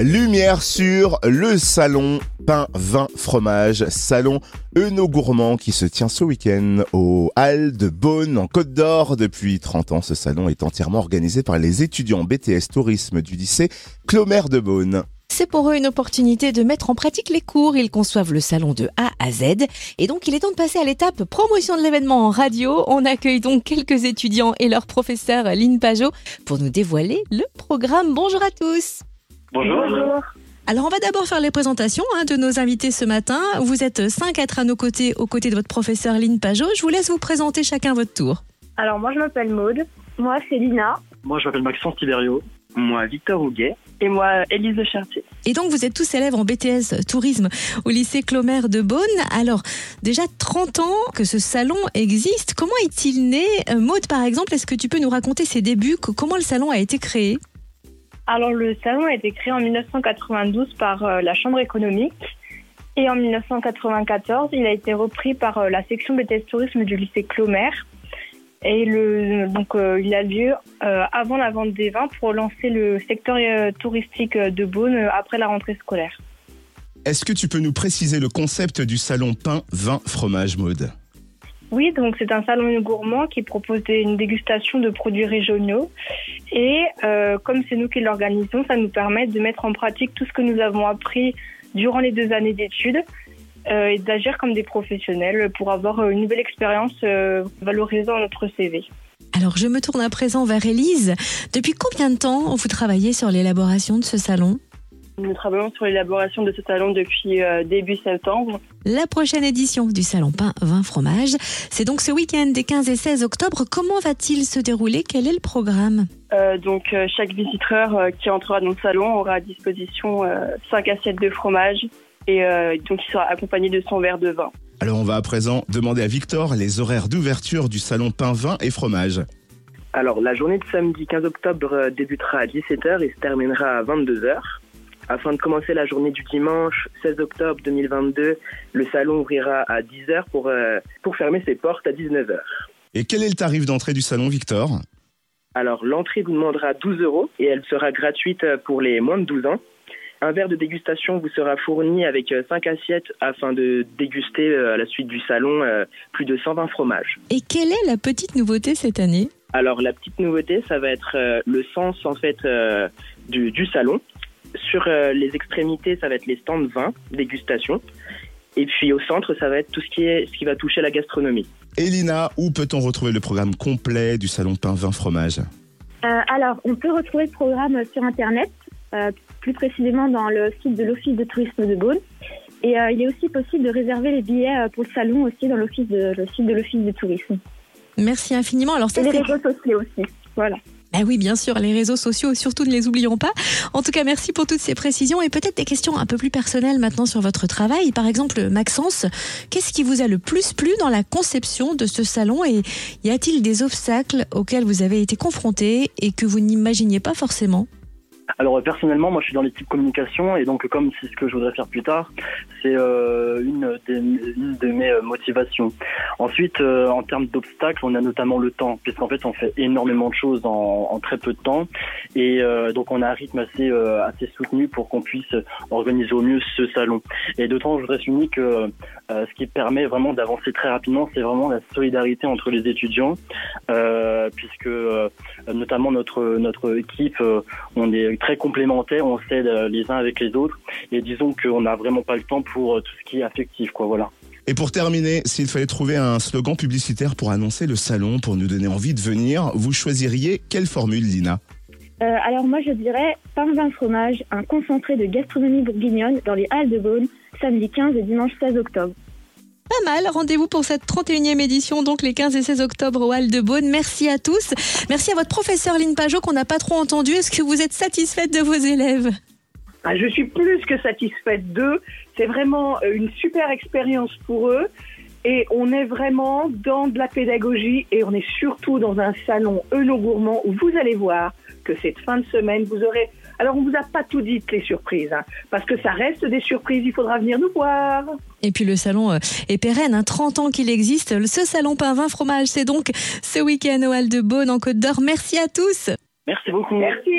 Lumière sur le salon pain, vin, fromage, salon Euno Gourmand qui se tient ce week-end au Halles de Beaune en Côte d'Or. Depuis 30 ans, ce salon est entièrement organisé par les étudiants BTS Tourisme du lycée Clomer de Beaune. C'est pour eux une opportunité de mettre en pratique les cours. Ils conçoivent le salon de A à Z. Et donc, il est temps de passer à l'étape promotion de l'événement en radio. On accueille donc quelques étudiants et leur professeur Lynn Pajot pour nous dévoiler le programme. Bonjour à tous. Bonjour. Alors, on va d'abord faire les présentations hein, de nos invités ce matin. Vous êtes cinq à être à nos côtés, aux côtés de votre professeur Lynn Pajot. Je vous laisse vous présenter chacun votre tour. Alors moi je m'appelle Maude. Moi c'est Lina. Moi, je m'appelle Maxence Tiberio. Moi, Victor Houguet. Et moi Élise de Chartier. Et donc, vous êtes tous élèves en BTS Tourisme au lycée Clomer de Beaune. Alors, déjà 30 ans que ce salon existe. Comment est-il né? Euh, Maude, par exemple, est-ce que tu peux nous raconter ses débuts? Comment le salon a été créé? Alors le salon a été créé en 1992 par euh, la Chambre économique. Et en 1994, il a été repris par euh, la section BTS Tourisme du lycée Clomer. Et donc, euh, il a lieu avant la vente des vins pour lancer le secteur touristique de Beaune après la rentrée scolaire. Est-ce que tu peux nous préciser le concept du salon pain, vin, fromage, Maude? Oui, donc c'est un salon gourmand qui propose une dégustation de produits régionaux. Et euh, comme c'est nous qui l'organisons, ça nous permet de mettre en pratique tout ce que nous avons appris durant les deux années d'études euh, et d'agir comme des professionnels pour avoir euh, une nouvelle expérience euh, valorisant notre CV. Alors, je me tourne à présent vers Élise. Depuis combien de temps vous travaillez sur l'élaboration de ce salon? Nous travaillons sur l'élaboration de ce salon depuis euh, début septembre. La prochaine édition du Salon Pain Vin Fromage, c'est donc ce week-end des 15 et 16 octobre. Comment va-t-il se dérouler? Quel est le programme? Euh, donc euh, chaque visiteur euh, qui entrera dans le salon aura à disposition euh, 5 assiettes de fromage et euh, donc il sera accompagné de son verre de vin. Alors, on va à présent demander à Victor les horaires d'ouverture du salon pain, vin et fromage. Alors, la journée de samedi 15 octobre débutera à 17h et se terminera à 22h. Afin de commencer la journée du dimanche 16 octobre 2022, le salon ouvrira à 10h pour, euh, pour fermer ses portes à 19h. Et quel est le tarif d'entrée du salon, Victor? Alors, l'entrée vous demandera 12 euros et elle sera gratuite euh, pour les moins de 12 ans. Un verre de dégustation vous sera fourni avec 5 assiettes afin de déguster euh, à la suite du salon euh, plus de 120 fromages. Et quelle est la petite nouveauté cette année? Alors la petite nouveauté, ça va être euh, le sens en fait euh, du, du salon. Sur euh, les extrémités, ça va être les stands vin, dégustation. Et puis au centre, ça va être tout ce qui est ce qui va toucher la gastronomie. Elina, où peut-on retrouver le programme complet du salon pain, vin, fromage? Euh, alors, on peut retrouver le programme sur Internet, euh, plus précisément dans le site de l'Office de tourisme de Beaune. Et euh, il est aussi possible de réserver les billets pour le salon aussi dans l'office de, le site de l'Office de tourisme. Merci infiniment. Alors ça, Et les réseaux sociaux aussi. Voilà. Ah oui, bien sûr, les réseaux sociaux, surtout ne les oublions pas. En tout cas, merci pour toutes ces précisions et peut-être des questions un peu plus personnelles maintenant sur votre travail. Par exemple, Maxence, qu'est-ce qui vous a le plus plu dans la conception de ce salon et y a-t-il des obstacles auxquels vous avez été confrontés et que vous n'imaginiez pas forcément? Alors, euh, personnellement, moi, je suis dans l'équipe communication et donc, comme c'est ce que je voudrais faire plus tard, c'est euh, une, des- une de mes euh, motivations. Ensuite, euh, en termes d'obstacles, on a notamment le temps, puisqu'en fait, on fait énormément de choses en, en très peu de temps et euh, donc on a un rythme assez, euh, assez soutenu pour qu'on puisse organiser au mieux ce salon. Et d'autant, je voudrais souligner que ce qui permet vraiment d'avancer très rapidement, c'est vraiment la solidarité entre les étudiants, puisque notamment notre notre équipe, on est très complémentaires, on s'aide euh, les uns avec les autres, et disons qu'on n'a vraiment pas le temps pour euh, tout ce qui est affectif, quoi, voilà. Et pour terminer, s'il fallait trouver un slogan publicitaire pour annoncer le salon, pour nous donner envie de venir, vous choisiriez quelle formule, Lina? Euh, alors moi je dirais pain vin fromage, un concentré de gastronomie bourguignonne dans les Halles de Beaune, samedi 15 et dimanche 16 octobre. Pas mal, rendez-vous pour cette 31e édition, donc les 15 et 16 octobre au Hall de Beaune. Merci à tous. Merci à votre professeur Lynn Pajot qu'on n'a pas trop entendu. Est-ce que vous êtes satisfaite de vos élèves? Ah, je suis plus que satisfaite d'eux. C'est vraiment euh, une super expérience pour eux. Et on est vraiment dans de la pédagogie et on est surtout dans un salon Euno Gourmand où vous allez voir que cette fin de semaine, vous aurez... Alors, on vous a pas tout dit, les surprises, hein, parce que ça reste des surprises. Il faudra venir nous voir. Et puis le salon euh, est pérenne, hein, 30 ans qu'il existe. Ce salon pain vin fromage, c'est donc ce week-end au Hall de Beaune en Côte d'Or. Merci à tous. Merci beaucoup. Merci.